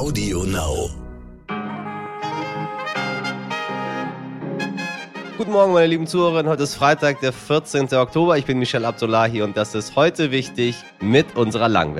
Audio Now. Guten Morgen, meine lieben Zuhörerinnen. Heute ist Freitag, der 14. Oktober. Ich bin Michel Abdullahi und das ist heute wichtig mit unserer langen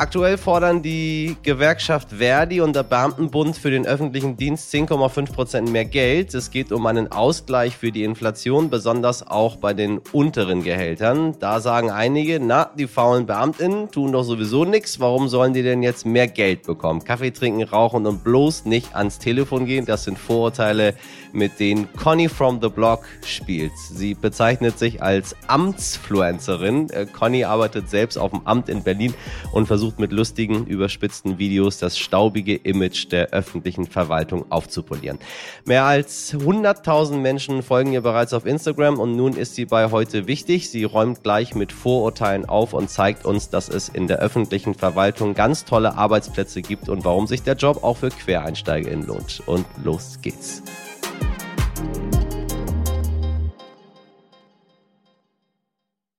Aktuell fordern die Gewerkschaft Verdi und der Beamtenbund für den öffentlichen Dienst 10,5 Prozent mehr Geld. Es geht um einen Ausgleich für die Inflation, besonders auch bei den unteren Gehältern. Da sagen einige, na, die faulen Beamtinnen tun doch sowieso nichts. Warum sollen die denn jetzt mehr Geld bekommen? Kaffee trinken, rauchen und bloß nicht ans Telefon gehen. Das sind Vorurteile, mit denen Conny from the Block spielt. Sie bezeichnet sich als Amtsfluencerin. Äh, Conny arbeitet selbst auf dem Amt in Berlin und versucht versucht mit lustigen, überspitzten Videos das staubige Image der öffentlichen Verwaltung aufzupolieren. Mehr als 100.000 Menschen folgen ihr bereits auf Instagram und nun ist sie bei heute wichtig. Sie räumt gleich mit Vorurteilen auf und zeigt uns, dass es in der öffentlichen Verwaltung ganz tolle Arbeitsplätze gibt und warum sich der Job auch für QuereinsteigerInnen lohnt. Und los geht's.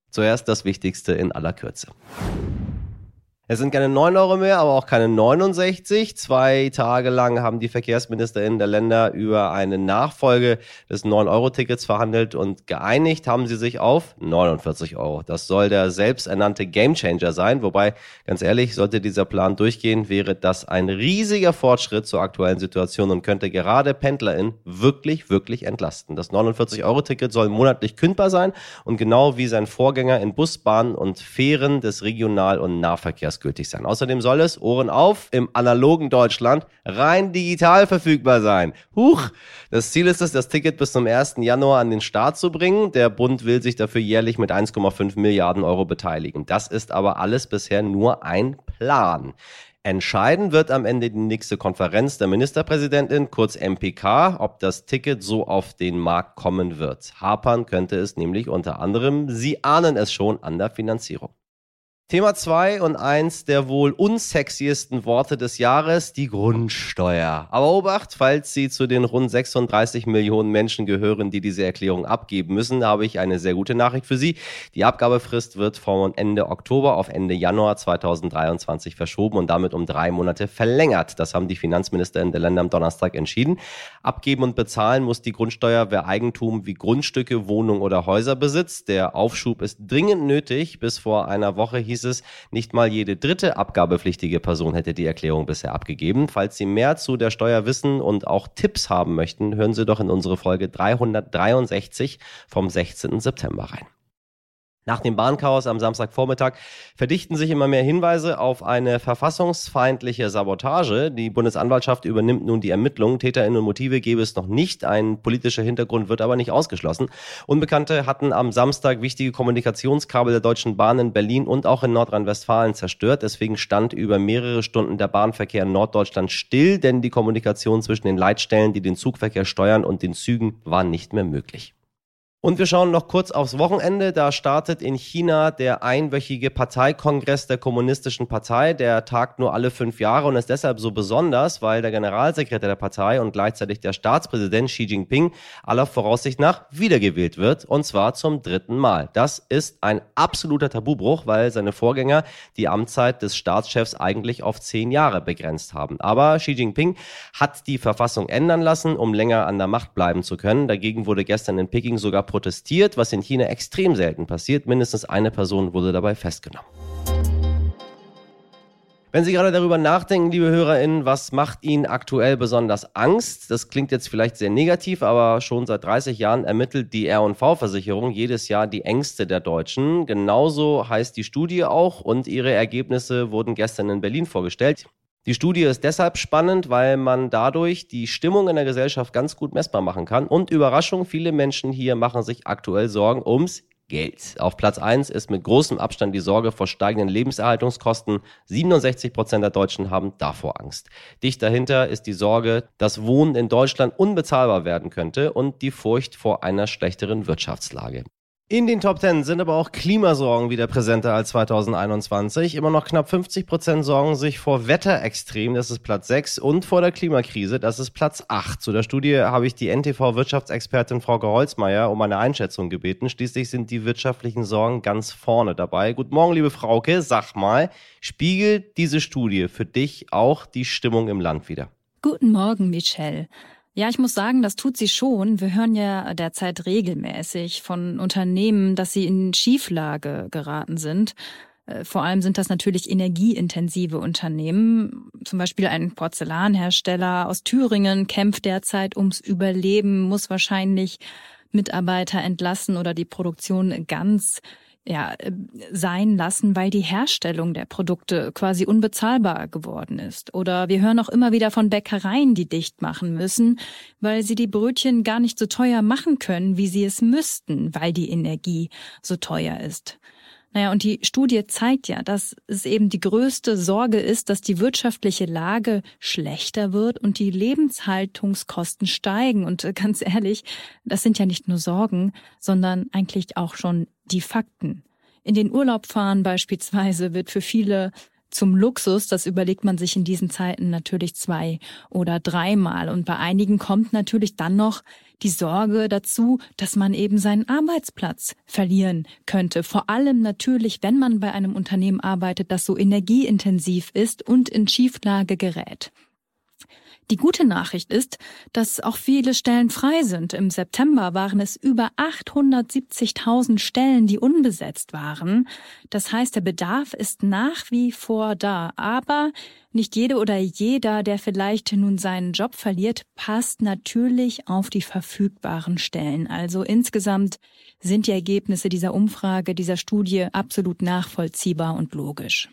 Zuerst das Wichtigste in aller Kürze. Es sind keine 9 Euro mehr, aber auch keine 69. Zwei Tage lang haben die VerkehrsministerInnen der Länder über eine Nachfolge des 9-Euro-Tickets verhandelt und geeinigt haben sie sich auf 49 Euro. Das soll der selbsternannte Gamechanger sein. Wobei, ganz ehrlich, sollte dieser Plan durchgehen, wäre das ein riesiger Fortschritt zur aktuellen Situation und könnte gerade PendlerInnen wirklich, wirklich entlasten. Das 49-Euro-Ticket soll monatlich kündbar sein und genau wie sein Vorgänger in Bus, Bahn und Fähren des Regional- und Nahverkehrs gültig sein. Außerdem soll es, Ohren auf, im analogen Deutschland rein digital verfügbar sein. Huch! Das Ziel ist es, das Ticket bis zum 1. Januar an den Start zu bringen. Der Bund will sich dafür jährlich mit 1,5 Milliarden Euro beteiligen. Das ist aber alles bisher nur ein Plan. Entscheiden wird am Ende die nächste Konferenz der Ministerpräsidentin, kurz MPK, ob das Ticket so auf den Markt kommen wird. Hapern könnte es nämlich unter anderem, Sie ahnen es schon, an der Finanzierung. Thema 2 und eins der wohl unsexiesten Worte des Jahres, die Grundsteuer. Aber Obacht, falls Sie zu den rund 36 Millionen Menschen gehören, die diese Erklärung abgeben müssen, habe ich eine sehr gute Nachricht für Sie. Die Abgabefrist wird von Ende Oktober auf Ende Januar 2023 verschoben und damit um drei Monate verlängert. Das haben die Finanzminister in der Länder am Donnerstag entschieden. Abgeben und bezahlen muss die Grundsteuer, wer Eigentum wie Grundstücke, Wohnungen oder Häuser besitzt. Der Aufschub ist dringend nötig. Bis vor einer Woche hieß hieß es, nicht mal jede dritte abgabepflichtige Person hätte die Erklärung bisher abgegeben. Falls Sie mehr zu der Steuer wissen und auch Tipps haben möchten, hören Sie doch in unsere Folge 363 vom 16. September rein. Nach dem Bahnchaos am Samstagvormittag verdichten sich immer mehr Hinweise auf eine verfassungsfeindliche Sabotage. Die Bundesanwaltschaft übernimmt nun die Ermittlungen. TäterInnen und Motive gäbe es noch nicht. Ein politischer Hintergrund wird aber nicht ausgeschlossen. Unbekannte hatten am Samstag wichtige Kommunikationskabel der Deutschen Bahn in Berlin und auch in Nordrhein-Westfalen zerstört. Deswegen stand über mehrere Stunden der Bahnverkehr in Norddeutschland still, denn die Kommunikation zwischen den Leitstellen, die den Zugverkehr steuern und den Zügen war nicht mehr möglich. Und wir schauen noch kurz aufs Wochenende. Da startet in China der einwöchige Parteikongress der Kommunistischen Partei. Der tagt nur alle fünf Jahre und ist deshalb so besonders, weil der Generalsekretär der Partei und gleichzeitig der Staatspräsident Xi Jinping aller Voraussicht nach wiedergewählt wird. Und zwar zum dritten Mal. Das ist ein absoluter Tabubruch, weil seine Vorgänger die Amtszeit des Staatschefs eigentlich auf zehn Jahre begrenzt haben. Aber Xi Jinping hat die Verfassung ändern lassen, um länger an der Macht bleiben zu können. Dagegen wurde gestern in Peking sogar protestiert, was in China extrem selten passiert. Mindestens eine Person wurde dabei festgenommen. Wenn Sie gerade darüber nachdenken, liebe HörerInnen, was macht Ihnen aktuell besonders Angst? Das klingt jetzt vielleicht sehr negativ, aber schon seit 30 Jahren ermittelt die R&V-Versicherung jedes Jahr die Ängste der Deutschen. Genauso heißt die Studie auch und ihre Ergebnisse wurden gestern in Berlin vorgestellt. Die Studie ist deshalb spannend, weil man dadurch die Stimmung in der Gesellschaft ganz gut messbar machen kann. Und Überraschung, viele Menschen hier machen sich aktuell Sorgen ums Geld. Auf Platz 1 ist mit großem Abstand die Sorge vor steigenden Lebenserhaltungskosten. 67 Prozent der Deutschen haben davor Angst. Dicht dahinter ist die Sorge, dass Wohnen in Deutschland unbezahlbar werden könnte und die Furcht vor einer schlechteren Wirtschaftslage. In den Top 10 sind aber auch Klimasorgen wieder präsenter als 2021. Immer noch knapp 50 Prozent sorgen sich vor Wetterextremen, das ist Platz 6, und vor der Klimakrise, das ist Platz 8. Zu der Studie habe ich die NTV-Wirtschaftsexpertin Frau Holzmeier um eine Einschätzung gebeten. Schließlich sind die wirtschaftlichen Sorgen ganz vorne dabei. Guten Morgen, liebe Frauke. Sag mal, spiegelt diese Studie für dich auch die Stimmung im Land wieder? Guten Morgen, Michelle. Ja, ich muss sagen, das tut sie schon. Wir hören ja derzeit regelmäßig von Unternehmen, dass sie in Schieflage geraten sind. Äh, vor allem sind das natürlich energieintensive Unternehmen. Zum Beispiel ein Porzellanhersteller aus Thüringen kämpft derzeit ums Überleben, muss wahrscheinlich Mitarbeiter entlassen oder die Produktion ganz ja, äh, sein lassen, weil die Herstellung der Produkte quasi unbezahlbar geworden ist. Oder wir hören auch immer wieder von Bäckereien, die dicht machen müssen, weil sie die Brötchen gar nicht so teuer machen können, wie sie es müssten, weil die Energie so teuer ist. Naja, und die Studie zeigt ja, dass es eben die größte Sorge ist, dass die wirtschaftliche Lage schlechter wird und die Lebenshaltungskosten steigen. Und äh, ganz ehrlich, das sind ja nicht nur Sorgen, sondern eigentlich auch schon die Fakten. In den Urlaub fahren beispielsweise wird für viele zum Luxus, das überlegt man sich in diesen Zeiten natürlich zwei oder dreimal. Und bei einigen kommt natürlich dann noch die Sorge dazu, dass man eben seinen Arbeitsplatz verlieren könnte. Vor allem natürlich, wenn man bei einem Unternehmen arbeitet, das so energieintensiv ist und in Schieflage gerät. Die gute Nachricht ist, dass auch viele Stellen frei sind. Im September waren es über 870.000 Stellen, die unbesetzt waren. Das heißt, der Bedarf ist nach wie vor da. Aber nicht jede oder jeder, der vielleicht nun seinen Job verliert, passt natürlich auf die verfügbaren Stellen. Also insgesamt sind die Ergebnisse dieser Umfrage, dieser Studie absolut nachvollziehbar und logisch.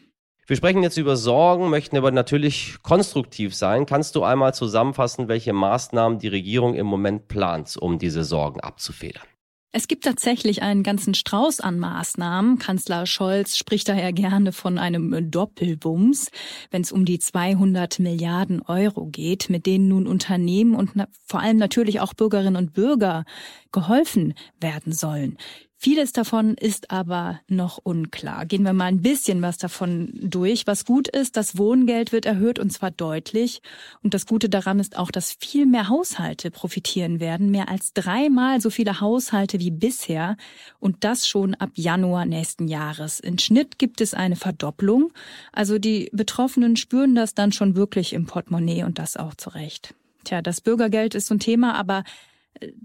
Wir sprechen jetzt über Sorgen, möchten aber natürlich konstruktiv sein. Kannst du einmal zusammenfassen, welche Maßnahmen die Regierung im Moment plant, um diese Sorgen abzufedern? Es gibt tatsächlich einen ganzen Strauß an Maßnahmen. Kanzler Scholz spricht daher gerne von einem Doppelbums, wenn es um die 200 Milliarden Euro geht, mit denen nun Unternehmen und vor allem natürlich auch Bürgerinnen und Bürger geholfen werden sollen. Vieles davon ist aber noch unklar. Gehen wir mal ein bisschen was davon durch. Was gut ist, das Wohngeld wird erhöht und zwar deutlich. Und das Gute daran ist auch, dass viel mehr Haushalte profitieren werden. Mehr als dreimal so viele Haushalte wie bisher. Und das schon ab Januar nächsten Jahres. In Schnitt gibt es eine Verdopplung. Also die Betroffenen spüren das dann schon wirklich im Portemonnaie und das auch zurecht. Tja, das Bürgergeld ist so ein Thema, aber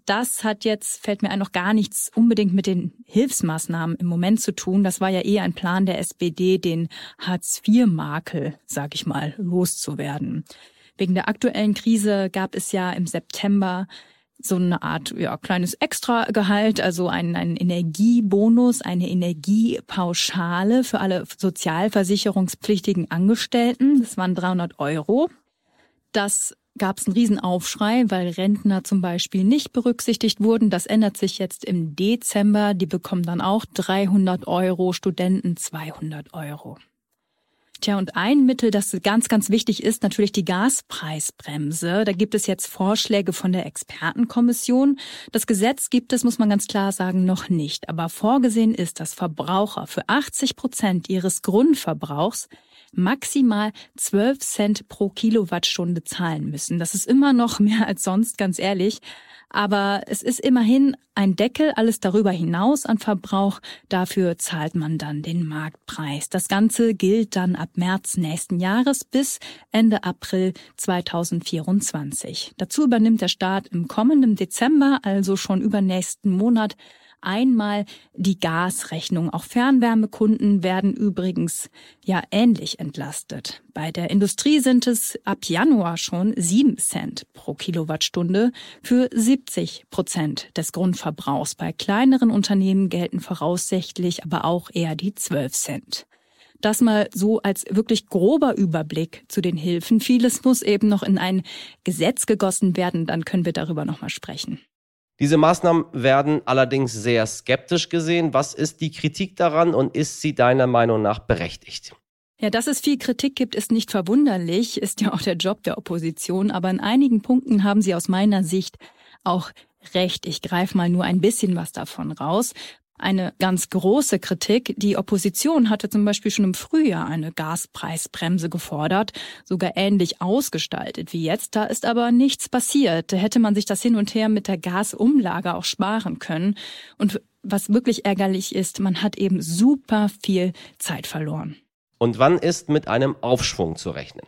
das hat jetzt, fällt mir ein, noch gar nichts unbedingt mit den Hilfsmaßnahmen im Moment zu tun. Das war ja eher ein Plan der SPD, den Hartz-IV-Makel, sag ich mal, loszuwerden. Wegen der aktuellen Krise gab es ja im September so eine Art ja, kleines Extragehalt, also einen, einen Energiebonus, eine Energiepauschale für alle sozialversicherungspflichtigen Angestellten. Das waren 300 Euro. Das gab es einen Riesenaufschrei, weil Rentner zum Beispiel nicht berücksichtigt wurden. Das ändert sich jetzt im Dezember. Die bekommen dann auch 300 Euro, Studenten 200 Euro. Tja, und ein Mittel, das ganz, ganz wichtig ist, natürlich die Gaspreisbremse. Da gibt es jetzt Vorschläge von der Expertenkommission. Das Gesetz gibt es, muss man ganz klar sagen, noch nicht. Aber vorgesehen ist, dass Verbraucher für 80 Prozent ihres Grundverbrauchs maximal 12 Cent pro Kilowattstunde zahlen müssen. Das ist immer noch mehr als sonst, ganz ehrlich. Aber es ist immerhin ein Deckel, alles darüber hinaus an Verbrauch. Dafür zahlt man dann den Marktpreis. Das Ganze gilt dann ab März nächsten Jahres bis Ende April 2024. Dazu übernimmt der Staat im kommenden Dezember, also schon übernächsten Monat, einmal die Gasrechnung. Auch Fernwärmekunden werden übrigens ja ähnlich entlastet. Bei der Industrie sind es ab Januar schon sieben Cent pro Kilowattstunde für 70 Prozent des Grundverbrauchs. Bei kleineren Unternehmen gelten voraussichtlich aber auch eher die 12 Cent. Das mal so als wirklich grober Überblick zu den Hilfen. Vieles muss eben noch in ein Gesetz gegossen werden, dann können wir darüber nochmal sprechen. Diese Maßnahmen werden allerdings sehr skeptisch gesehen. Was ist die Kritik daran und ist sie deiner Meinung nach berechtigt? Ja, dass es viel Kritik gibt, ist nicht verwunderlich, ist ja auch der Job der Opposition, aber in einigen Punkten haben sie aus meiner Sicht auch recht. Ich greife mal nur ein bisschen was davon raus. Eine ganz große Kritik. Die Opposition hatte zum Beispiel schon im Frühjahr eine Gaspreisbremse gefordert, sogar ähnlich ausgestaltet wie jetzt. Da ist aber nichts passiert. Hätte man sich das hin und her mit der Gasumlage auch sparen können. Und was wirklich ärgerlich ist, man hat eben super viel Zeit verloren. Und wann ist mit einem Aufschwung zu rechnen?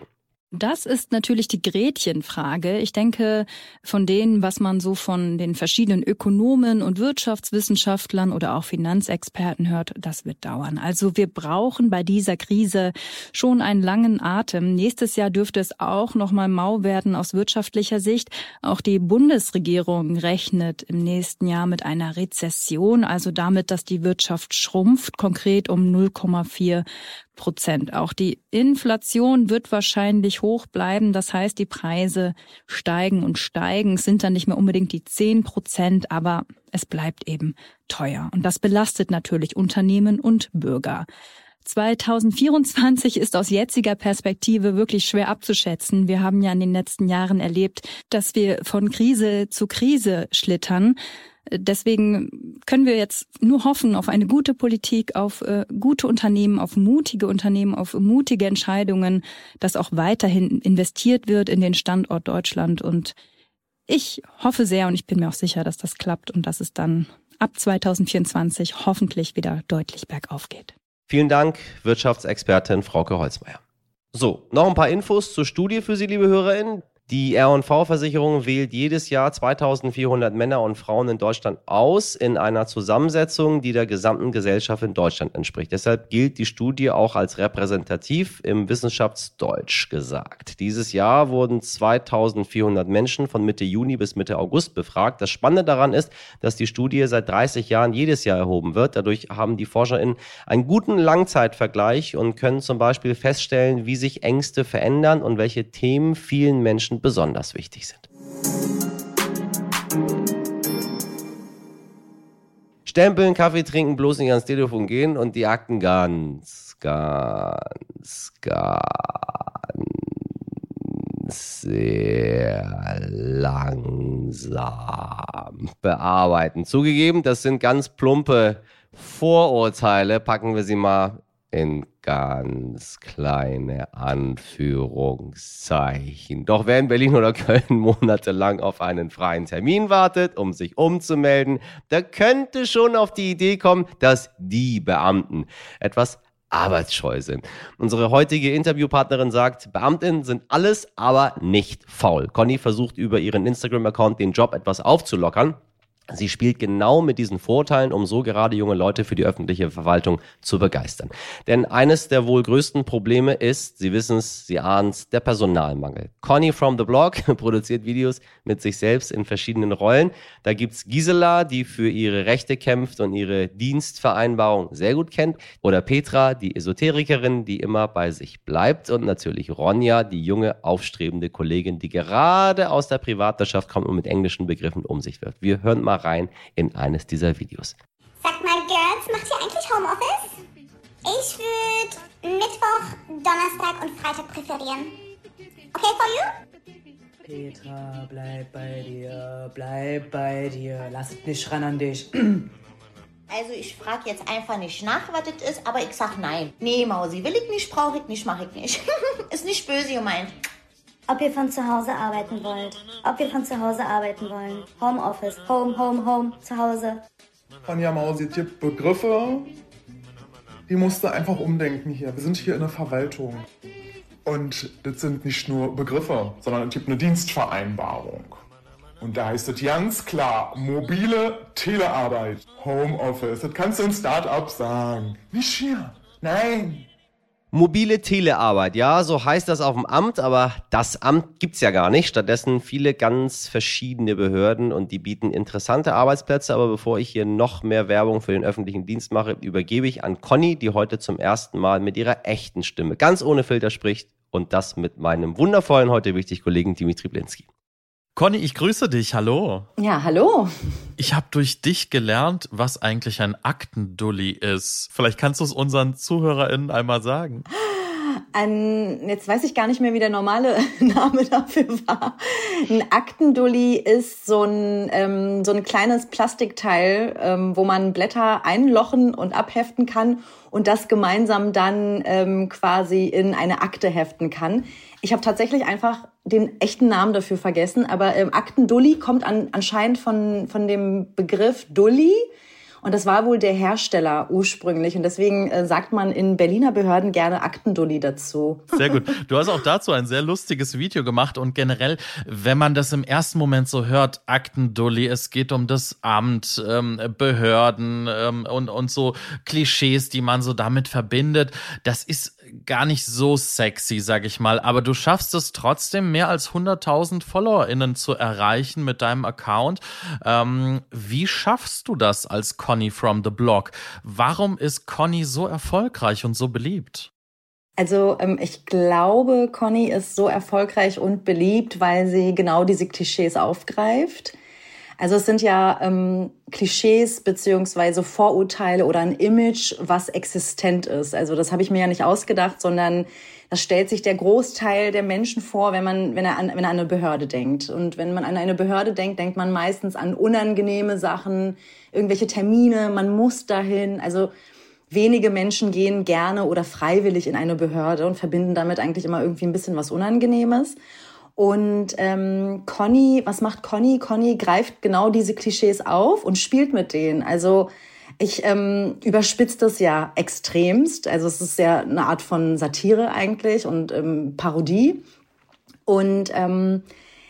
Das ist natürlich die Gretchenfrage. Ich denke, von denen, was man so von den verschiedenen Ökonomen und Wirtschaftswissenschaftlern oder auch Finanzexperten hört, das wird dauern. Also wir brauchen bei dieser Krise schon einen langen Atem. Nächstes Jahr dürfte es auch noch mal mau werden aus wirtschaftlicher Sicht. Auch die Bundesregierung rechnet im nächsten Jahr mit einer Rezession, also damit, dass die Wirtschaft schrumpft, konkret um 0,4 Prozent. Auch die Inflation wird wahrscheinlich hoch bleiben. Das heißt, die Preise steigen und steigen. Es sind dann nicht mehr unbedingt die 10 Prozent, aber es bleibt eben teuer. Und das belastet natürlich Unternehmen und Bürger. 2024 ist aus jetziger Perspektive wirklich schwer abzuschätzen. Wir haben ja in den letzten Jahren erlebt, dass wir von Krise zu Krise schlittern. Deswegen können wir jetzt nur hoffen auf eine gute Politik, auf äh, gute Unternehmen, auf mutige Unternehmen, auf mutige Entscheidungen, dass auch weiterhin investiert wird in den Standort Deutschland. Und ich hoffe sehr und ich bin mir auch sicher, dass das klappt und dass es dann ab 2024 hoffentlich wieder deutlich bergauf geht. Vielen Dank, Wirtschaftsexpertin Frauke Holzmeier. So, noch ein paar Infos zur Studie für Sie, liebe HörerInnen. Die R&V-Versicherung wählt jedes Jahr 2400 Männer und Frauen in Deutschland aus in einer Zusammensetzung, die der gesamten Gesellschaft in Deutschland entspricht. Deshalb gilt die Studie auch als repräsentativ im Wissenschaftsdeutsch gesagt. Dieses Jahr wurden 2400 Menschen von Mitte Juni bis Mitte August befragt. Das Spannende daran ist, dass die Studie seit 30 Jahren jedes Jahr erhoben wird. Dadurch haben die ForscherInnen einen guten Langzeitvergleich und können zum Beispiel feststellen, wie sich Ängste verändern und welche Themen vielen Menschen Menschen besonders wichtig sind. Stempeln, Kaffee trinken, bloß nicht ans Telefon gehen und die Akten ganz, ganz, ganz sehr langsam bearbeiten. Zugegeben, das sind ganz plumpe Vorurteile. Packen wir sie mal in ganz kleine Anführungszeichen. Doch wer in Berlin oder Köln monatelang auf einen freien Termin wartet, um sich umzumelden, der könnte schon auf die Idee kommen, dass die Beamten etwas arbeitsscheu sind. Unsere heutige Interviewpartnerin sagt, Beamtinnen sind alles, aber nicht faul. Conny versucht über ihren Instagram-Account den Job etwas aufzulockern. Sie spielt genau mit diesen Vorteilen, um so gerade junge Leute für die öffentliche Verwaltung zu begeistern. Denn eines der wohl größten Probleme ist, Sie wissen es, Sie ahnen es, der Personalmangel. Conny from the Blog produziert Videos mit sich selbst in verschiedenen Rollen. Da gibt's Gisela, die für ihre Rechte kämpft und ihre Dienstvereinbarung sehr gut kennt. Oder Petra, die Esoterikerin, die immer bei sich bleibt. Und natürlich Ronja, die junge, aufstrebende Kollegin, die gerade aus der Privatwirtschaft kommt und mit englischen Begriffen um sich wirft. Wir hören mal mal rein in eines dieser Videos. Sag mal, Girls, macht ihr eigentlich Homeoffice? Ich würde Mittwoch, Donnerstag und Freitag präferieren. Okay for you? Petra, bleib bei dir, bleib bei dir. Lass es nicht ran an dich. Also ich frage jetzt einfach nicht nach, was das ist, aber ich sag nein. Nee, Mausi, will ich nicht, brauche ich nicht, mache ich nicht. ist nicht böse gemeint ob ihr von zu Hause arbeiten wollt. Ob wir von zu Hause arbeiten wollen. Homeoffice, Home, Home, Home, zu Hause. Anja Mausi gibt Begriffe, die musste einfach umdenken hier. Wir sind hier in der Verwaltung. Und das sind nicht nur Begriffe, sondern es gibt eine Dienstvereinbarung. Und da heißt es ganz klar, mobile Telearbeit, Homeoffice. Das kannst du in Start-up sagen. Nicht hier. Nein, Mobile Telearbeit, ja, so heißt das auf dem Amt, aber das Amt gibt's ja gar nicht. Stattdessen viele ganz verschiedene Behörden und die bieten interessante Arbeitsplätze. Aber bevor ich hier noch mehr Werbung für den öffentlichen Dienst mache, übergebe ich an Conny, die heute zum ersten Mal mit ihrer echten Stimme ganz ohne Filter spricht und das mit meinem wundervollen, heute wichtig Kollegen Dimitri Blinski. Conny, ich grüße dich. Hallo. Ja, hallo. Ich habe durch dich gelernt, was eigentlich ein Aktendulli ist. Vielleicht kannst du es unseren ZuhörerInnen einmal sagen. Ein, jetzt weiß ich gar nicht mehr, wie der normale Name dafür war. Ein Aktendulli ist so ein, ähm, so ein kleines Plastikteil, ähm, wo man Blätter einlochen und abheften kann und das gemeinsam dann ähm, quasi in eine Akte heften kann. Ich habe tatsächlich einfach den echten Namen dafür vergessen, aber ähm, Aktendulli kommt an, anscheinend von, von dem Begriff Dulli und das war wohl der Hersteller ursprünglich. Und deswegen äh, sagt man in Berliner Behörden gerne Aktendulli dazu. Sehr gut. Du hast auch dazu ein sehr lustiges Video gemacht. Und generell, wenn man das im ersten Moment so hört, Aktendulli, es geht um das Amt, ähm, Behörden ähm, und, und so Klischees, die man so damit verbindet. Das ist gar nicht so sexy, sag ich mal, aber du schaffst es trotzdem, mehr als 100.000 FollowerInnen zu erreichen mit deinem Account. Ähm, wie schaffst du das als Conny from the Blog? Warum ist Conny so erfolgreich und so beliebt? Also ähm, ich glaube, Conny ist so erfolgreich und beliebt, weil sie genau diese Klischees aufgreift. Also es sind ja ähm, Klischees beziehungsweise Vorurteile oder ein Image, was existent ist. Also das habe ich mir ja nicht ausgedacht, sondern das stellt sich der Großteil der Menschen vor, wenn man, wenn er an, wenn er an eine Behörde denkt. Und wenn man an eine Behörde denkt, denkt man meistens an unangenehme Sachen, irgendwelche Termine, man muss dahin. Also wenige Menschen gehen gerne oder freiwillig in eine Behörde und verbinden damit eigentlich immer irgendwie ein bisschen was Unangenehmes. Und ähm, Conny, was macht Conny? Conny greift genau diese Klischees auf und spielt mit denen. Also ich ähm, überspitze das ja extremst. Also es ist ja eine Art von Satire eigentlich und ähm, Parodie. Und ähm,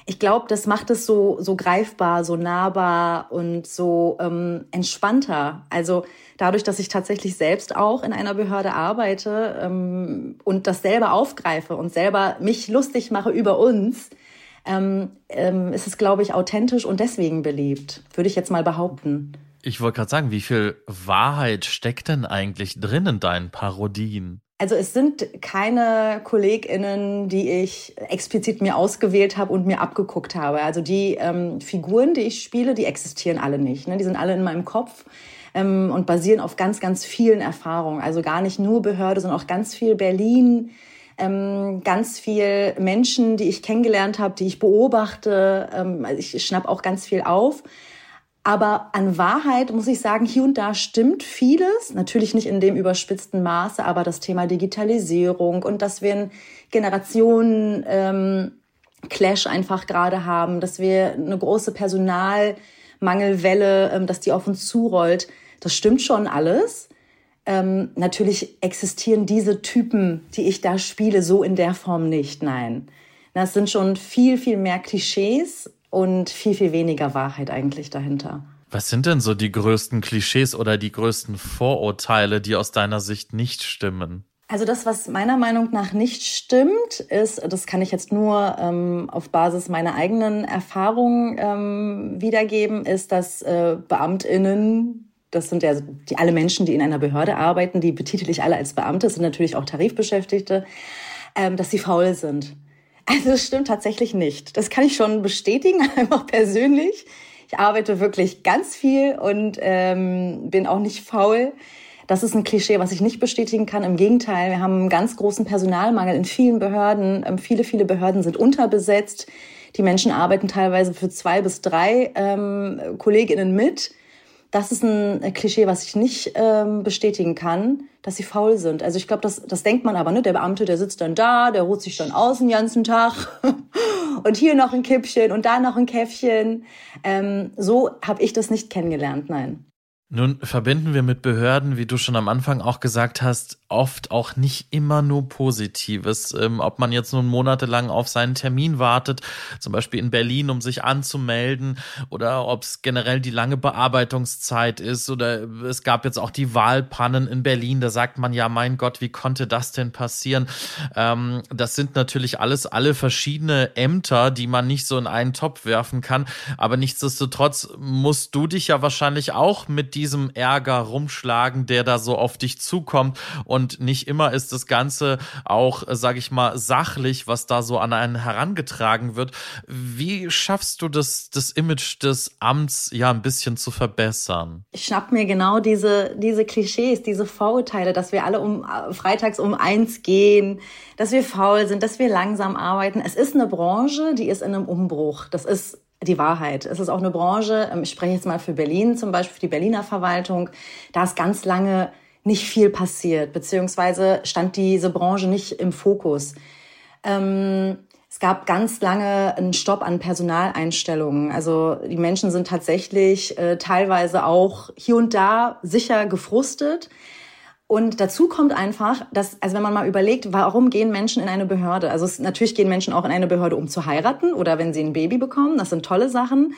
ich glaube, das macht es so, so greifbar, so nahbar und so ähm, entspannter. Also dadurch, dass ich tatsächlich selbst auch in einer Behörde arbeite ähm, und das selber aufgreife und selber mich lustig mache über uns, ähm, ähm, ist es, glaube ich, authentisch und deswegen beliebt, würde ich jetzt mal behaupten. Ich wollte gerade sagen, wie viel Wahrheit steckt denn eigentlich drin in deinen Parodien? Also es sind keine KollegInnen, die ich explizit mir ausgewählt habe und mir abgeguckt habe. Also die ähm, Figuren, die ich spiele, die existieren alle nicht. Ne? Die sind alle in meinem Kopf ähm, und basieren auf ganz, ganz vielen Erfahrungen. Also gar nicht nur Behörde, sondern auch ganz viel Berlin, ähm, ganz viel Menschen, die ich kennengelernt habe, die ich beobachte. Ähm, also ich schnapp auch ganz viel auf. Aber an Wahrheit muss ich sagen, hier und da stimmt vieles. Natürlich nicht in dem überspitzten Maße, aber das Thema Digitalisierung und dass wir einen Generationen ähm, Clash einfach gerade haben, dass wir eine große Personalmangelwelle, ähm, dass die auf uns zurollt. Das stimmt schon alles. Ähm, natürlich existieren diese Typen, die ich da spiele, so in der Form nicht. Nein. Das sind schon viel, viel mehr Klischees und viel, viel weniger Wahrheit eigentlich dahinter. Was sind denn so die größten Klischees oder die größten Vorurteile, die aus deiner Sicht nicht stimmen? Also das, was meiner Meinung nach nicht stimmt, ist, das kann ich jetzt nur ähm, auf Basis meiner eigenen Erfahrungen ähm, wiedergeben, ist, dass äh, Beamtinnen, das sind ja die alle Menschen, die in einer Behörde arbeiten, die betitel ich alle als Beamte, sind natürlich auch Tarifbeschäftigte, ähm, dass sie faul sind. Also das stimmt tatsächlich nicht. Das kann ich schon bestätigen, einfach persönlich. Ich arbeite wirklich ganz viel und ähm, bin auch nicht faul. Das ist ein Klischee, was ich nicht bestätigen kann. Im Gegenteil, wir haben einen ganz großen Personalmangel in vielen Behörden. Ähm, viele, viele Behörden sind unterbesetzt. Die Menschen arbeiten teilweise für zwei bis drei ähm, Kolleginnen mit das ist ein Klischee, was ich nicht ähm, bestätigen kann, dass sie faul sind. Also ich glaube, das, das denkt man aber, ne? Der Beamte, der sitzt dann da, der ruht sich dann aus den ganzen Tag und hier noch ein Kippchen und da noch ein Käffchen. Ähm, so habe ich das nicht kennengelernt, nein. Nun verbinden wir mit Behörden, wie du schon am Anfang auch gesagt hast, oft auch nicht immer nur Positives. Ähm, ob man jetzt nun monatelang auf seinen Termin wartet, zum Beispiel in Berlin, um sich anzumelden, oder ob es generell die lange Bearbeitungszeit ist, oder es gab jetzt auch die Wahlpannen in Berlin, da sagt man ja, mein Gott, wie konnte das denn passieren? Ähm, das sind natürlich alles alle verschiedene Ämter, die man nicht so in einen Topf werfen kann, aber nichtsdestotrotz musst du dich ja wahrscheinlich auch mit diesem Ärger rumschlagen, der da so auf dich zukommt. Nicht immer ist das Ganze auch, sag ich mal, sachlich, was da so an einen herangetragen wird. Wie schaffst du das, das Image des Amts ja ein bisschen zu verbessern? Ich schnapp mir genau diese, diese Klischees, diese Vorurteile, dass wir alle um freitags um eins gehen, dass wir faul sind, dass wir langsam arbeiten. Es ist eine Branche, die ist in einem Umbruch. Das ist die Wahrheit. Es ist auch eine Branche, ähm, ich spreche jetzt mal für Berlin, zum Beispiel für die Berliner Verwaltung, da ist ganz lange nicht viel passiert, beziehungsweise stand diese Branche nicht im Fokus. Ähm, es gab ganz lange einen Stopp an Personaleinstellungen. Also die Menschen sind tatsächlich äh, teilweise auch hier und da sicher gefrustet. Und dazu kommt einfach, dass, also wenn man mal überlegt, warum gehen Menschen in eine Behörde? Also es, natürlich gehen Menschen auch in eine Behörde, um zu heiraten oder wenn sie ein Baby bekommen. Das sind tolle Sachen.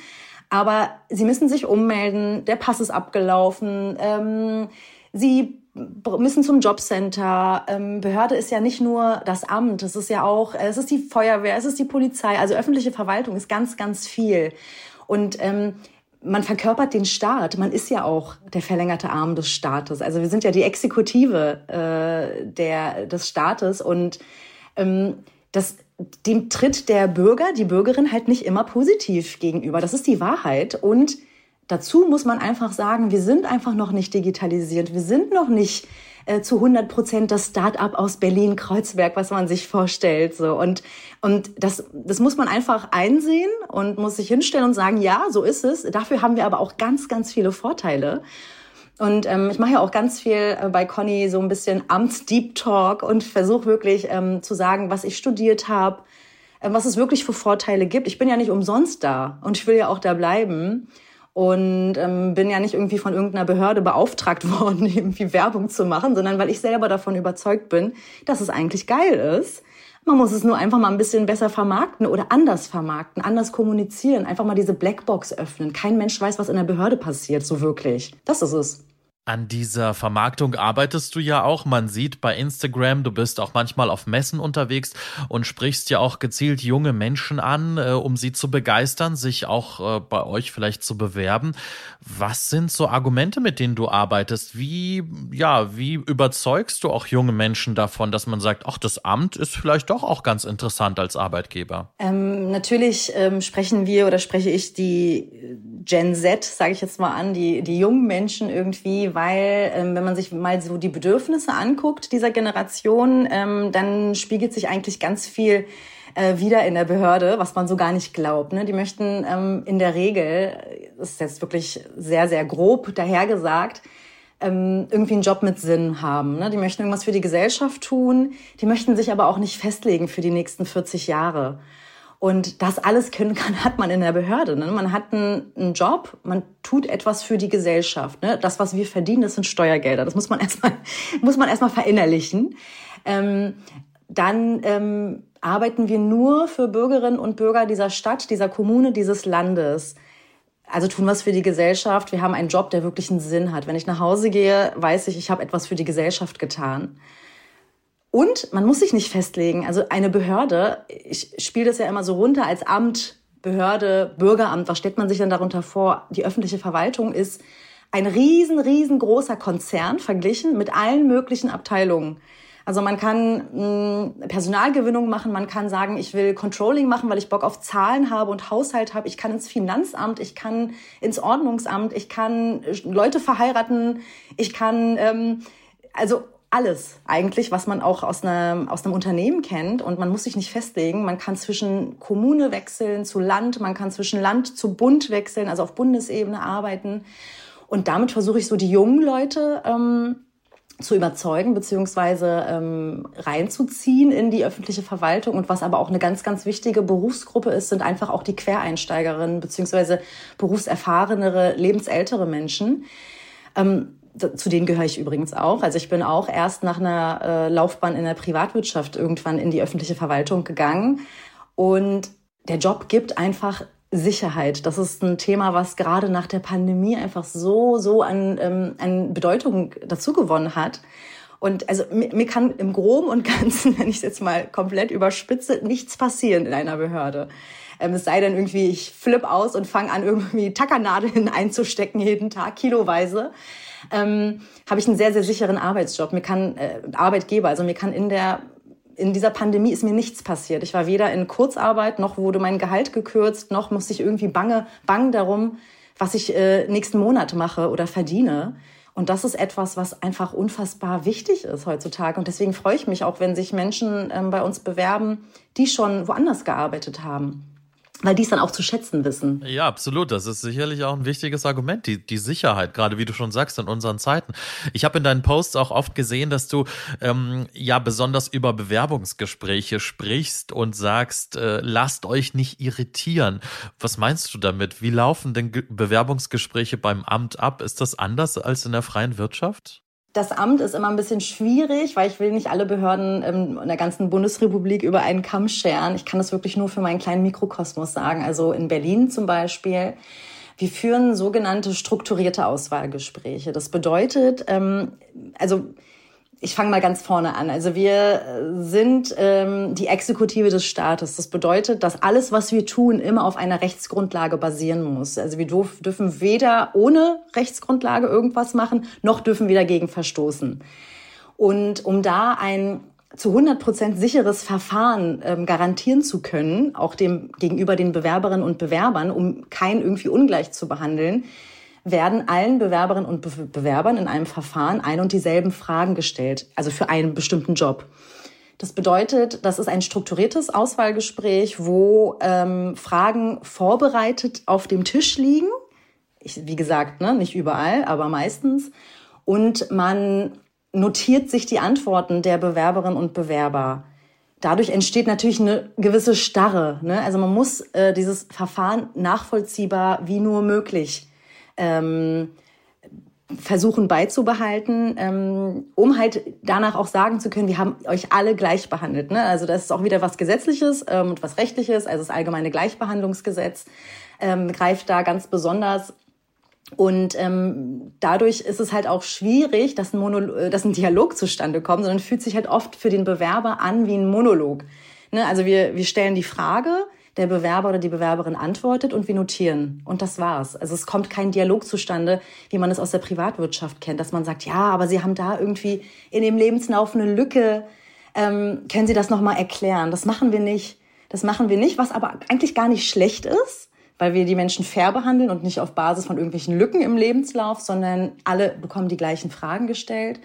Aber sie müssen sich ummelden, der Pass ist abgelaufen, ähm, sie müssen zum Jobcenter. Ähm, Behörde ist ja nicht nur das Amt, es ist ja auch, es ist die Feuerwehr, es ist die Polizei. Also öffentliche Verwaltung ist ganz, ganz viel. Und ähm, man verkörpert den Staat. Man ist ja auch der verlängerte Arm des Staates. Also wir sind ja die Exekutive äh, der, des Staates und ähm, das, dem tritt der Bürger, die Bürgerin halt nicht immer positiv gegenüber. Das ist die Wahrheit. Und dazu muss man einfach sagen, wir sind einfach noch nicht digitalisiert. Wir sind noch nicht äh, zu 100 Prozent das Start-up aus Berlin-Kreuzberg, was man sich vorstellt. So. Und, und das, das muss man einfach einsehen und muss sich hinstellen und sagen, ja, so ist es. Dafür haben wir aber auch ganz, ganz viele Vorteile. Und ähm, ich mache ja auch ganz viel äh, bei Conny so ein bisschen Amts-Deep Talk und versuche wirklich ähm, zu sagen, was ich studiert habe, äh, was es wirklich für Vorteile gibt. Ich bin ja nicht umsonst da und ich will ja auch da bleiben und ähm, bin ja nicht irgendwie von irgendeiner Behörde beauftragt worden, irgendwie Werbung zu machen, sondern weil ich selber davon überzeugt bin, dass es eigentlich geil ist. Man muss es nur einfach mal ein bisschen besser vermarkten oder anders vermarkten, anders kommunizieren, einfach mal diese Blackbox öffnen. Kein Mensch weiß, was in der Behörde passiert, so wirklich. Das ist es. An dieser Vermarktung arbeitest du ja auch. Man sieht bei Instagram, du bist auch manchmal auf Messen unterwegs und sprichst ja auch gezielt junge Menschen an, äh, um sie zu begeistern, sich auch äh, bei euch vielleicht zu bewerben. Was sind so Argumente, mit denen du arbeitest? Wie, ja, wie überzeugst du auch junge Menschen davon, dass man sagt, ach, das Amt ist vielleicht doch auch ganz interessant als Arbeitgeber? Ähm, natürlich ähm, sprechen wir oder spreche ich die Gen Z, sage ich jetzt mal an, die, die jungen Menschen irgendwie, weil ähm, wenn man sich mal so die Bedürfnisse anguckt dieser Generation, ähm, dann spiegelt sich eigentlich ganz viel äh, wieder in der Behörde, was man so gar nicht glaubt. Ne? Die möchten ähm, in der Regel, das ist jetzt wirklich sehr, sehr grob dahergesagt, ähm, irgendwie einen Job mit Sinn haben. Ne? Die möchten irgendwas für die Gesellschaft tun, die möchten sich aber auch nicht festlegen für die nächsten 40 Jahre. Und das alles können kann, hat man in der Behörde. Ne? Man hat einen, Job, man tut etwas für die Gesellschaft. Ne? Das, was wir verdienen, das sind Steuergelder. Das muss man erstmal, muss man erstmal verinnerlichen. Ähm, dann ähm, arbeiten wir nur für Bürgerinnen und Bürger dieser Stadt, dieser Kommune, dieses Landes. Also tun was für die Gesellschaft. Wir haben einen Job, der wirklich einen Sinn hat. Wenn ich nach Hause gehe, weiß ich, ich habe etwas für die Gesellschaft getan. Und man muss sich nicht festlegen. Also eine Behörde, ich spiele das ja immer so runter als Amt, Behörde, Bürgeramt. Was stellt man sich denn darunter vor? Die öffentliche Verwaltung ist ein riesen, riesengroßer Konzern verglichen mit allen möglichen Abteilungen. Also man kann mh, hm, Personalgewinnung machen, man kann sagen, ich will Controlling machen, weil ich Bock auf Zahlen habe und Haushalt habe. Ich kann ins Finanzamt, ich kann ins Ordnungsamt, ich kann Leute verheiraten, ich kann ähm, also alles eigentlich, was man auch aus einem, aus einem Unternehmen kennt. Und man muss sich nicht festlegen. Man kann zwischen Kommune wechseln zu Land, man kann zwischen Land zu Bund wechseln, also auf Bundesebene arbeiten. Und damit versuche ich so die jungen Leute ähm, zu überzeugen beziehungsweise ähm, reinzuziehen in die öffentliche Verwaltung. Und was aber auch eine ganz, ganz wichtige Berufsgruppe ist, sind einfach auch die Quereinsteigerinnen beziehungsweise berufserfahrenere, lebensältere Menschen. Ähm, zu denen gehöre ich übrigens auch. Also ich bin auch erst nach einer äh, Laufbahn in der Privatwirtschaft irgendwann in die öffentliche Verwaltung gegangen. Und der Job gibt einfach Sicherheit. Das ist ein Thema, was gerade nach der Pandemie einfach so, so an, ähm, an Bedeutung dazu gewonnen hat. Und also mir, mir kann im Groben und Ganzen, wenn ich es jetzt mal komplett überspitze, nichts passieren in einer Behörde. Ähm, es sei denn irgendwie, ich flipp aus und fange an, irgendwie Tackernadeln einzustecken jeden Tag, kiloweise. Ähm, habe ich einen sehr, sehr sicheren Arbeitsjob. Mir kann äh, Arbeitgeber, also mir kann in der in dieser Pandemie ist mir nichts passiert. Ich war weder in Kurzarbeit, noch wurde mein Gehalt gekürzt, noch musste ich irgendwie bange, bang darum, was ich äh, nächsten Monat mache oder verdiene. Und das ist etwas, was einfach unfassbar wichtig ist heutzutage. Und deswegen freue ich mich auch, wenn sich Menschen ähm, bei uns bewerben, die schon woanders gearbeitet haben weil die es dann auch zu schätzen wissen. Ja, absolut. Das ist sicherlich auch ein wichtiges Argument, die, die Sicherheit, gerade wie du schon sagst, in unseren Zeiten. Ich habe in deinen Posts auch oft gesehen, dass du ähm, ja besonders über Bewerbungsgespräche sprichst und sagst, äh, lasst euch nicht irritieren. Was meinst du damit? Wie laufen denn Bewerbungsgespräche beim Amt ab? Ist das anders als in der freien Wirtschaft? Das Amt ist immer ein bisschen schwierig, weil ich will nicht alle Behörden in der ganzen Bundesrepublik über einen Kamm scheren. Ich kann das wirklich nur für meinen kleinen Mikrokosmos sagen. Also in Berlin zum Beispiel. Wir führen sogenannte strukturierte Auswahlgespräche. Das bedeutet, ähm, also ich fange mal ganz vorne an. Also wir sind ähm, die Exekutive des Staates. Das bedeutet, dass alles, was wir tun, immer auf einer Rechtsgrundlage basieren muss. Also wir dürfen weder ohne Rechtsgrundlage irgendwas machen, noch dürfen wir dagegen verstoßen. Und um da ein zu 100 Prozent sicheres Verfahren ähm, garantieren zu können, auch dem gegenüber den Bewerberinnen und Bewerbern, um keinen irgendwie ungleich zu behandeln, werden allen Bewerberinnen und Be Bewerbern in einem Verfahren ein und dieselben Fragen gestellt, also für einen bestimmten Job. Das bedeutet, das ist ein strukturiertes Auswahlgespräch, wo ähm, Fragen vorbereitet auf dem Tisch liegen. Ich, wie gesagt, ne, nicht überall, aber meistens. Und man notiert sich die Antworten der Bewerberinnen und Bewerber. Dadurch entsteht natürlich eine gewisse Starre. Ne? Also man muss äh, dieses Verfahren nachvollziehbar wie nur möglich ähm, versuchen beizubehalten, ähm, um halt danach auch sagen zu können, wir haben euch alle gleich behandelt. Ne? Also das ist auch wieder was Gesetzliches ähm, und was Rechtliches, also das allgemeine Gleichbehandlungsgesetz ähm, greift da ganz besonders. Und ähm, dadurch ist es halt auch schwierig, dass ein, Monolo äh, dass ein Dialog zustande kommt, sondern fühlt sich halt oft für den Bewerber an wie ein Monolog. Ne? Also wir, wir stellen die Frage, der Bewerber oder die Bewerberin antwortet und wir notieren. Und das war's. Also es kommt kein Dialog zustande, wie man es aus der Privatwirtschaft kennt, dass man sagt, ja, aber Sie haben da irgendwie in dem Lebenslauf eine Lücke. Ähm, können Sie das nochmal erklären? Das machen wir nicht. Das machen wir nicht, was aber eigentlich gar nicht schlecht ist, weil wir die Menschen fair behandeln und nicht auf Basis von irgendwelchen Lücken im Lebenslauf, sondern alle bekommen die gleichen Fragen gestellt.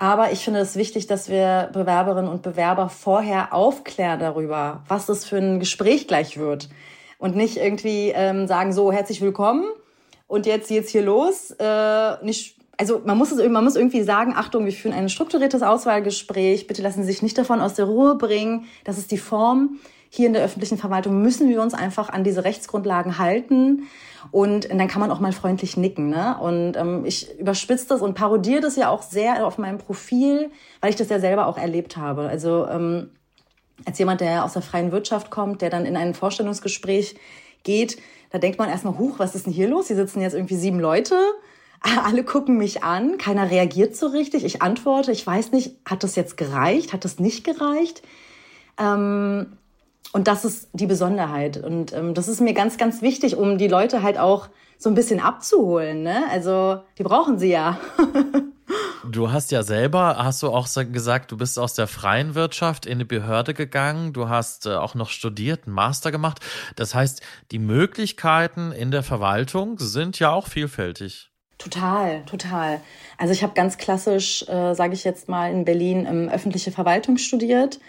Aber ich finde es wichtig, dass wir Bewerberinnen und Bewerber vorher aufklären darüber, was das für ein Gespräch gleich wird. Und nicht irgendwie ähm, sagen, so, herzlich willkommen und jetzt geht's hier los. Äh, nicht, also man muss, es, man muss irgendwie sagen, Achtung, wir führen ein strukturiertes Auswahlgespräch. Bitte lassen Sie sich nicht davon aus der Ruhe bringen. Das ist die Form. Hier in der öffentlichen Verwaltung müssen wir uns einfach an diese Rechtsgrundlagen halten. Und dann kann man auch mal freundlich nicken. Ne? Und ähm, ich überspitze das und parodiere das ja auch sehr auf meinem Profil, weil ich das ja selber auch erlebt habe. Also ähm, als jemand, der aus der freien Wirtschaft kommt, der dann in ein Vorstellungsgespräch geht, da denkt man erstmal, huch, was ist denn hier los? Hier sitzen jetzt irgendwie sieben Leute. Alle gucken mich an, keiner reagiert so richtig. Ich antworte, ich weiß nicht, hat das jetzt gereicht? Hat das nicht gereicht? Ähm, und das ist die Besonderheit. Und ähm, das ist mir ganz, ganz wichtig, um die Leute halt auch so ein bisschen abzuholen. Ne? Also die brauchen sie ja. Du hast ja selber, hast du auch gesagt, du bist aus der freien Wirtschaft in die Behörde gegangen, du hast äh, auch noch studiert, einen Master gemacht. Das heißt, die Möglichkeiten in der Verwaltung sind ja auch vielfältig. Total, total. Also ich habe ganz klassisch, äh, sage ich jetzt mal, in Berlin ähm, öffentliche Verwaltung studiert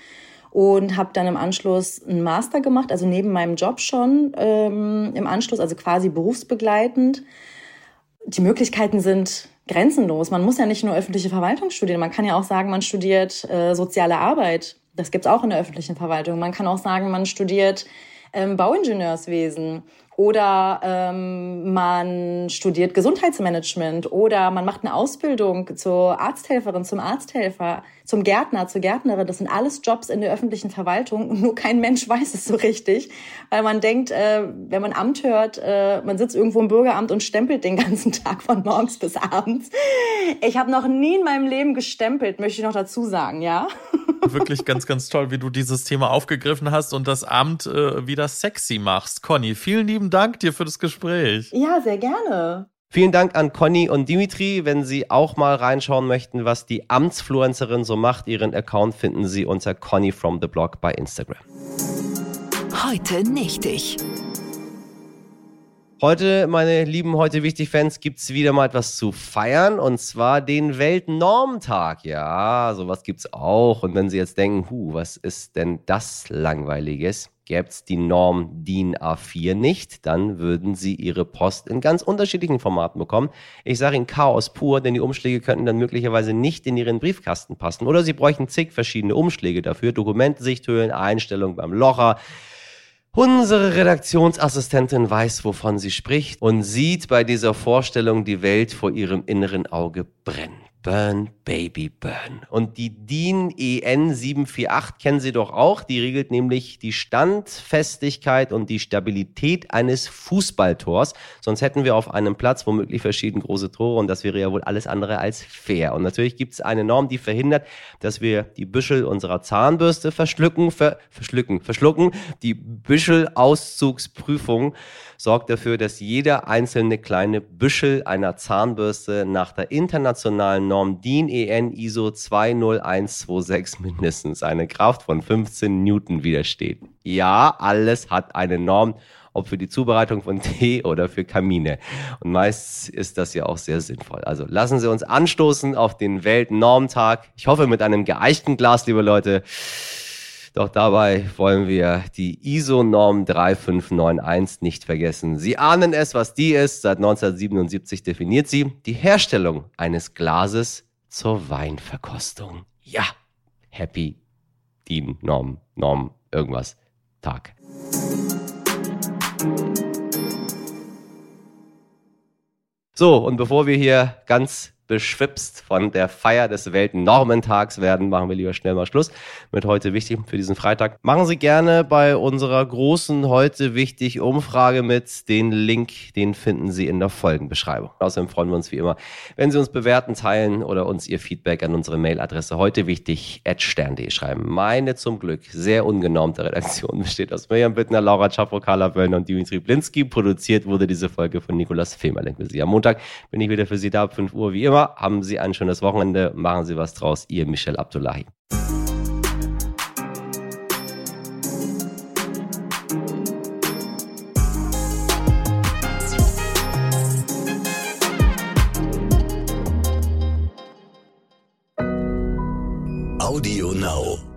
und habe dann im Anschluss einen Master gemacht, also neben meinem Job schon ähm, im Anschluss, also quasi berufsbegleitend. Die Möglichkeiten sind grenzenlos. Man muss ja nicht nur öffentliche Verwaltung studieren, man kann ja auch sagen, man studiert äh, soziale Arbeit. Das gibt's auch in der öffentlichen Verwaltung. Man kann auch sagen, man studiert ähm, Bauingenieurswesen Oder ähm, man studiert Gesundheitsmanagement oder man macht eine Ausbildung zur Arzthelferin, zum Arzthelfer, zum Gärtner, zur Gärtnerin. Das sind alles Jobs in der öffentlichen Verwaltung und nur kein Mensch weiß es so richtig, weil man denkt, äh, wenn man Amt hört, äh, man sitzt irgendwo im Bürgeramt und stempelt den ganzen Tag von morgens bis abends. Ich habe noch nie in meinem Leben gestempelt, möchte ich noch dazu sagen, ja. Wirklich ganz, ganz toll, wie du dieses Thema aufgegriffen hast und das Amt äh, wieder sexy machst. Conny, vielen lieben Dank dir für das Gespräch. Ja, sehr gerne. Vielen Dank an Conny und Dimitri. Wenn Sie auch mal reinschauen möchten, was die Amtsfluencerin so macht, Ihren Account finden Sie unter Conny from the Blog bei Instagram. Heute nicht ich. Heute, meine lieben Heute wichtig Fans, gibt's wieder mal etwas zu feiern und zwar den Weltnormtag. Ja, sowas gibt's auch. Und wenn Sie jetzt denken, hu, was ist denn das Langweiliges? Gäb's die Norm DIN A4 nicht, dann würden Sie Ihre Post in ganz unterschiedlichen Formaten bekommen. Ich sage Ihnen Chaos pur, denn die Umschläge könnten dann möglicherweise nicht in Ihren Briefkasten passen. Oder Sie bräuchten zig verschiedene Umschläge dafür, Dokumentensichthöhlen, Einstellungen beim Locher. Unsere Redaktionsassistentin weiß, wovon sie spricht und sieht bei dieser Vorstellung die Welt vor ihrem inneren Auge brennen. Burn, Baby, Burn. Und die DIN EN 748 kennen Sie doch auch. Die regelt nämlich die Standfestigkeit und die Stabilität eines Fußballtors. Sonst hätten wir auf einem Platz womöglich verschieden große Tore und das wäre ja wohl alles andere als fair. Und natürlich gibt es eine Norm, die verhindert, dass wir die Büschel unserer Zahnbürste verschlucken, ver, verschlucken, verschlucken. Die Büschelauszugsprüfung sorgt dafür, dass jeder einzelne kleine Büschel einer Zahnbürste nach der internationalen Norm DIN EN ISO 20126 mindestens eine Kraft von 15 Newton widersteht. Ja, alles hat eine Norm ob für die Zubereitung von Tee oder für Kamine. Und meist ist das ja auch sehr sinnvoll. Also lassen Sie uns anstoßen auf den Weltnormtag. Ich hoffe mit einem geeichten Glas, liebe Leute. Doch dabei wollen wir die ISO-Norm 3591 nicht vergessen. Sie ahnen es, was die ist. Seit 1977 definiert sie die Herstellung eines Glases zur Weinverkostung. Ja, Happy DIN Norm, Norm, irgendwas, Tag. So, und bevor wir hier ganz beschwipst von der Feier des Weltnormentags werden, machen wir lieber schnell mal Schluss mit heute wichtig für diesen Freitag. Machen Sie gerne bei unserer großen heute wichtig Umfrage mit. Den Link, den finden Sie in der Folgenbeschreibung. Außerdem freuen wir uns wie immer, wenn Sie uns bewerten, teilen oder uns Ihr Feedback an unsere Mailadresse heute wichtig stern.de schreiben. Meine zum Glück sehr ungenormte Redaktion besteht aus Mirjam Bittner, Laura Chapo, Carla Böllner und Dimitri Blinski. Produziert wurde diese Folge von Nikolas Femerling für Sie. Am Montag bin ich wieder für Sie da ab 5 Uhr wie immer haben Sie ein schönes Wochenende, machen Sie was draus. Ihr Michel Abdullahi. Audio Now.